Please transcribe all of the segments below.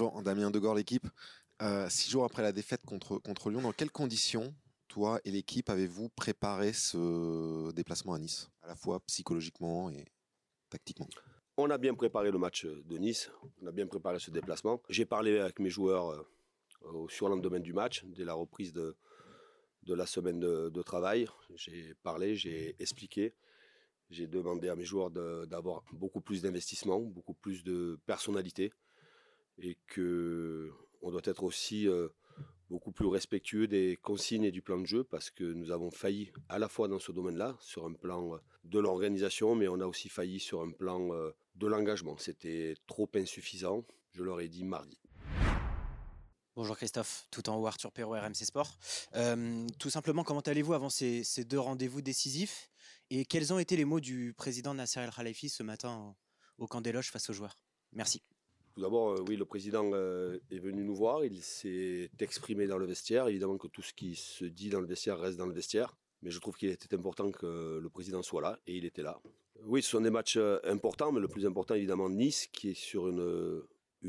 Bonjour, Damien Degor, l'équipe. Euh, six jours après la défaite contre, Lyon, dans quelles conditions, toi et l'équipe, avez-vous préparé ce déplacement à Nice, à la fois psychologiquement et tactiquement? On a bien préparé le match de Nice, on a bien préparé ce déplacement. J'ai parlé avec mes joueurs euh, au surlendemain du match, dès la reprise de, de la semaine de, travail. J'ai parlé, j'ai expliqué. J'ai demandé à mes joueurs d'avoir beaucoup plus d'investissement, beaucoup plus de personnalité et que on doit être aussi euh, beaucoup plus respectueux des consignes et du plan de jeu parce que nous avons failli à la fois dans ce domaine-là, sur un plan euh, de l'organisation, mais on a aussi failli sur un plan euh, de l'engagement. C'était trop insuffisant, je leur ai dit mardi. Bonjour Christophe, tout en haut Arthur Perrault, RMC Sport. tout simplement, comment allez-vous avant ces, deux rendez-vous décisifs Et quels ont été les mots du président Nasser El Khalifi ce matin au camp des loges face aux joueurs? Merci. Tout d'abord, euh, oui, le président euh, est venu nous voir, il s'est exprimé dans le vestiaire. Évidemment que tout ce qui se dit dans le vestiaire reste dans le vestiaire, mais je trouve qu'il était important que le président soit là, et il était là. Oui, ce sont des matchs euh, importants, mais le plus important, évidemment, Nice, qui est sur une,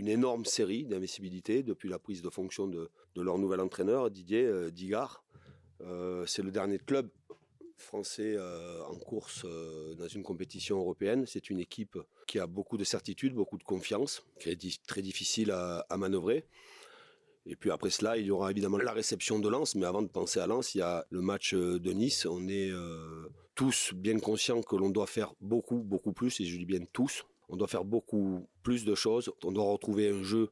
énorme série d'invisibilité depuis la prise de fonction de, leur nouvel entraîneur, Didier Digard. c'est le dernier club français euh, en course euh, dans une compétition européenne. C'est une équipe qui a beaucoup de certitude, beaucoup de confiance, qui est très difficile à, manœuvrer. Et puis après cela, il y aura évidemment la réception de Lens, mais avant de penser à Lens, il y a le match euh, de Nice. On est tous bien conscients que l'on doit faire beaucoup, beaucoup plus, et je dis bien tous. On doit faire beaucoup plus de choses. On doit retrouver un jeu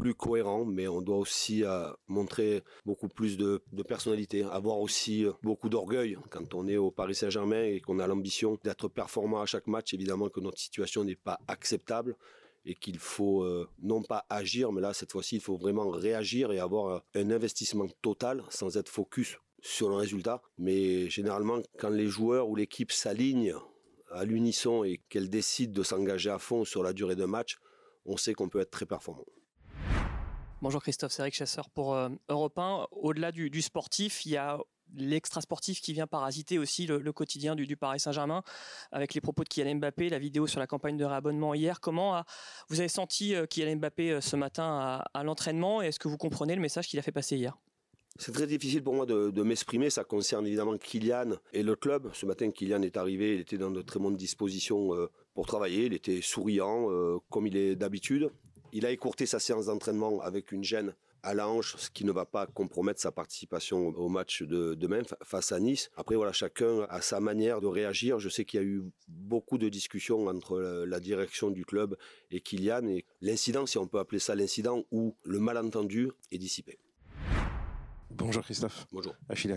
plus cohérent, mais on doit aussi euh, montrer beaucoup plus de, personnalité, avoir aussi euh, beaucoup d'orgueil quand on est au Paris Saint-Germain et qu'on a l'ambition d'être performant à chaque match. Évidemment que notre situation n'est pas acceptable et qu'il faut euh, non pas agir, mais là cette fois-ci il faut vraiment réagir et avoir un investissement total sans être focus sur le résultat. Mais généralement quand les joueurs ou l'équipe s'alignent à l'unisson et qu'elle décide de s'engager à fond sur la durée d'un match, on sait qu'on peut être très performant. Bonjour Christophe, c'est Eric Chasseur pour euh, Europe 1. Au-delà du, sportif, il y a l'extra-sportif qui vient parasiter aussi le, quotidien du, Paris Saint-Germain avec les propos de Kylian Mbappé, la vidéo sur la campagne de réabonnement hier. Comment vous avez senti euh, Kylian Mbappé euh, ce matin à, l'entraînement et est-ce que vous comprenez le message qu'il a fait passer hier? C'est très difficile pour moi de, de m'exprimer. Ça concerne évidemment Kylian et le club. Ce matin, Kylian est arrivé. Il était dans de très bonnes dispositions pour travailler. Il était souriant, comme il est d'habitude. Il a écourté sa séance d'entraînement avec une gêne à la hanche, ce qui ne va pas compromettre sa participation au match de demain face à Nice. Après, voilà, chacun a sa manière de réagir. Je sais qu'il y a eu beaucoup de discussions entre la direction du club et Kylian. Et l'incident, si on peut appeler ça l'incident, où le malentendu est dissipé. Bonjour Christophe. Bonjour. Achille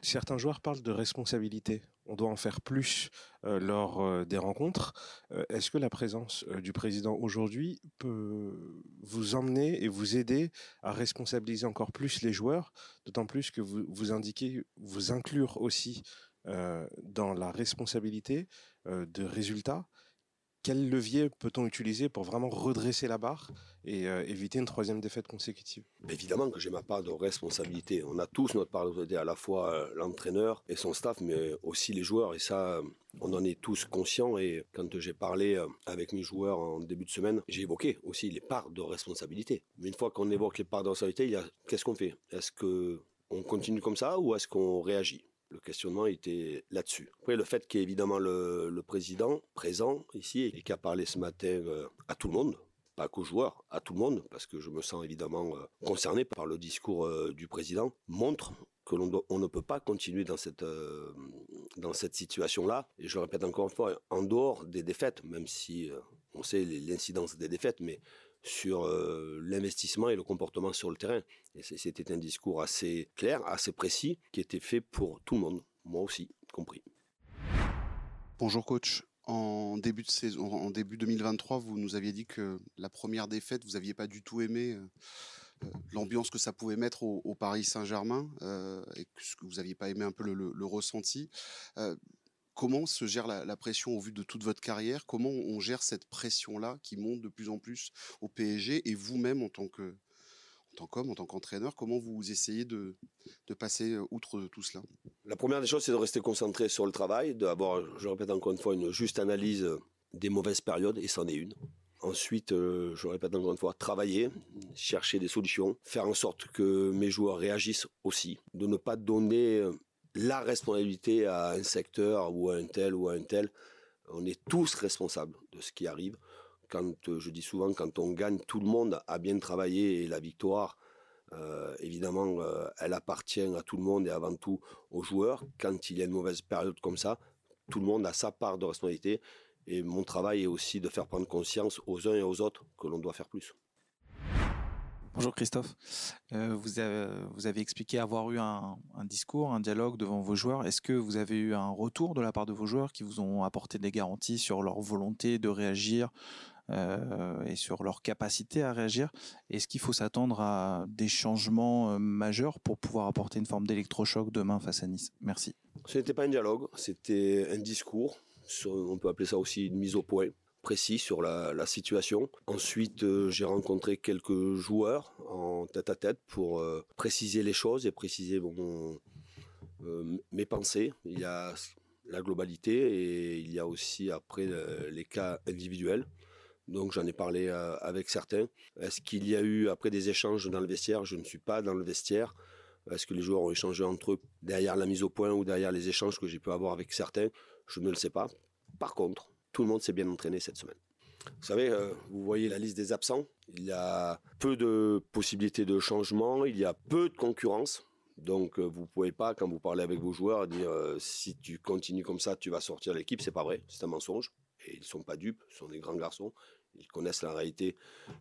Certains joueurs parlent de responsabilité. On doit en faire plus euh, lors euh, des rencontres. Euh, est-ce que la présence du président aujourd'hui peut vous emmener et vous aider à responsabiliser encore plus les joueurs, d'autant plus que vous, vous indiquez vous inclure aussi dans la responsabilité de résultats? Quel levier peut-on utiliser pour vraiment redresser la barre et euh, éviter une troisième défaite consécutive? Évidemment que j'ai ma part de responsabilité. On a tous notre part de responsabilité, à la fois euh, l'entraîneur et son staff, mais aussi les joueurs. Et ça, euh, on en est tous conscients. Et quand j'ai parlé avec mes joueurs en début de semaine, j'ai évoqué aussi les parts de responsabilité. Mais une fois qu'on évoque les parts de responsabilité, qu'est-ce qu'on fait? Est-ce que on continue comme ça ou est-ce qu'on réagit? Le questionnement était là-dessus. Après, le fait qu'il y ait évidemment le, président présent ici et qui a parlé ce matin euh, à tout le monde, pas qu'aux joueurs, à tout le monde, parce que je me sens évidemment euh, concerné par le discours euh, du président, montre que l'on on ne peut pas continuer dans cette dans cette situation-là. Et je répète encore une fois, en dehors des défaites, même si on sait l'incidence des défaites, mais sur euh, l'investissement et le comportement sur le terrain. Et c'était un discours assez clair, assez précis, qui était fait pour tout le monde, moi aussi compris. Bonjour coach. En début de saison, en début 2023, vous nous aviez dit que la première défaite, vous aviez pas du tout aimé euh, euh, l'ambiance que ça pouvait mettre au, Paris Saint-Germain et que vous aviez pas aimé un peu le, le ressenti. Comment se gère la, pression au vu de toute votre carrière? Comment on gère cette pression-là qui monte de plus en plus au PSG et vous-même en tant que en tant qu'homme, en tant qu'entraîneur, comment vous essayez de, de passer outre tout cela? La première des choses, c'est de rester concentré sur le travail, d'avoir, je répète encore une fois, une juste analyse des mauvaises périodes, et c'en est une. Ensuite, euh, je répète encore une fois, travailler, chercher des solutions, faire en sorte que mes joueurs réagissent aussi, de ne pas donner euh, la responsabilité à un secteur ou à un tel ou à un tel. On est tous responsables de ce qui arrive. Quand euh, je dis souvent, quand on gagne, tout le monde a bien travaillé et la victoire, évidemment, elle appartient à tout le monde et avant tout aux joueurs. Quand il y a une mauvaise période comme ça, tout le monde a sa part de responsabilité et mon travail est aussi de faire prendre conscience aux uns et aux autres que l'on doit faire plus. Bonjour Christophe. Euh, vous, avez, expliqué avoir eu un, discours, un dialogue devant vos joueurs. Est-ce que vous avez eu un retour de la part de vos joueurs qui vous ont apporté des garanties sur leur volonté de réagir euh, et sur leur capacité à réagir? Est-ce qu'il faut s'attendre à des changements euh, majeurs pour pouvoir apporter une forme d'électrochoc demain face à Nice? Merci. Ce n'était pas un dialogue, c'était un discours on peut appeler ça aussi une mise au point précis sur la, situation. Ensuite, euh, j'ai rencontré quelques joueurs en tête à tête pour euh, préciser les choses et préciser euh, mes pensées. Il y a la globalité et il y a aussi après les cas individuels. Donc j'en ai parlé avec certains. Est-ce qu'il y a eu après des échanges dans le vestiaire? Je ne suis pas dans le vestiaire. Est-ce que les joueurs ont échangé entre eux derrière la mise au point ou derrière les échanges que j'ai pu avoir avec certains? Je ne le sais pas. Par contre, tout le monde s'est bien entraîné cette semaine. Vous savez, euh, vous voyez la liste des absents. Il y a peu de possibilités de changement, il y a peu de concurrence. Donc, euh, vous ne pouvez pas, quand vous parlez avec vos joueurs, dire euh, si tu continues comme ça, tu vas sortir l'équipe. C'est pas vrai, c'est un mensonge. Et ils ne sont pas dupes, ce sont des grands garçons. Ils connaissent la réalité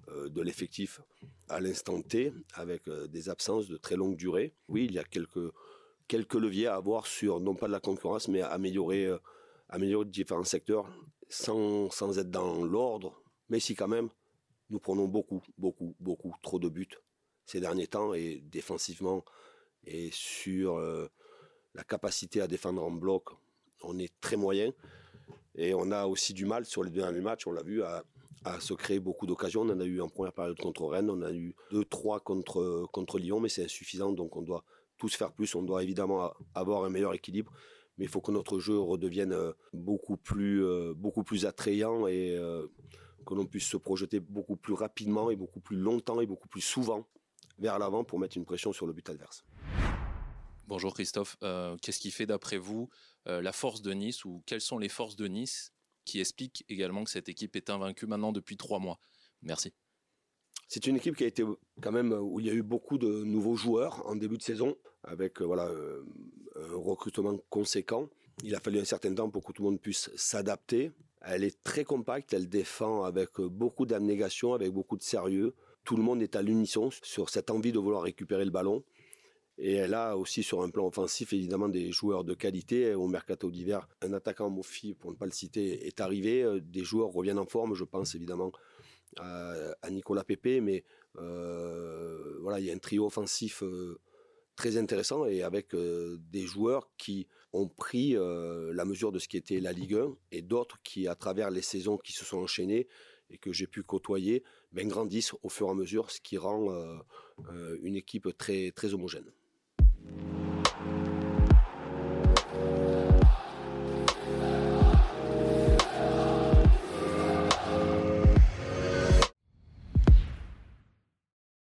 de l'effectif à l'instant T, avec des absences de très longue durée. Oui, il y a quelques, quelques leviers à avoir sur, non pas de la concurrence, mais améliorer améliorer différents secteurs sans, être dans l'ordre, mais si quand même, nous prenons beaucoup, beaucoup, beaucoup trop de buts ces derniers temps et défensivement et sur euh, la capacité à défendre en bloc, on est très moyen et on a aussi du mal sur les deux derniers matchs, on l'a vu, à, à, se créer beaucoup d'occasions. On en a eu en première période contre Rennes, on a eu 2-3 contre, contre Lyon, mais c'est insuffisant, donc on doit tous faire plus, on doit évidemment avoir un meilleur équilibre mais il faut que notre jeu redevienne euh, beaucoup plus, euh, beaucoup plus attrayant et euh, que l'on puisse se projeter beaucoup plus rapidement et beaucoup plus longtemps et beaucoup plus souvent vers l'avant pour mettre une pression sur le but adverse. Bonjour Christophe, qu'est-ce qui fait d'après vous la force de Nice ou quelles sont les forces de Nice qui expliquent également que cette équipe est invaincue maintenant depuis trois mois? Merci. C'est une équipe qui a été quand même où il y a eu beaucoup de nouveaux joueurs en début de saison avec voilà un recrutement conséquent. Il a fallu un certain temps pour que tout le monde puisse s'adapter. Elle est très compacte, elle défend avec beaucoup d'abnégation, avec beaucoup de sérieux. Tout le monde est à l'unisson sur cette envie de vouloir récupérer le ballon. Et elle a aussi sur un plan offensif évidemment des joueurs de qualité. Au mercato d'hiver, un attaquant Mofi, pour ne pas le citer, est arrivé. Des joueurs reviennent en forme. Je pense évidemment à, Nicolas Pepe, mais euh, voilà, il y a un trio offensif euh, très intéressant et avec euh, des joueurs qui ont pris euh, la mesure de ce qui était la Ligue 1 et d'autres qui, à travers les saisons qui se sont enchaînées et que j'ai pu côtoyer, ben, grandissent au fur et à mesure, ce qui rend euh, une équipe très, très homogène.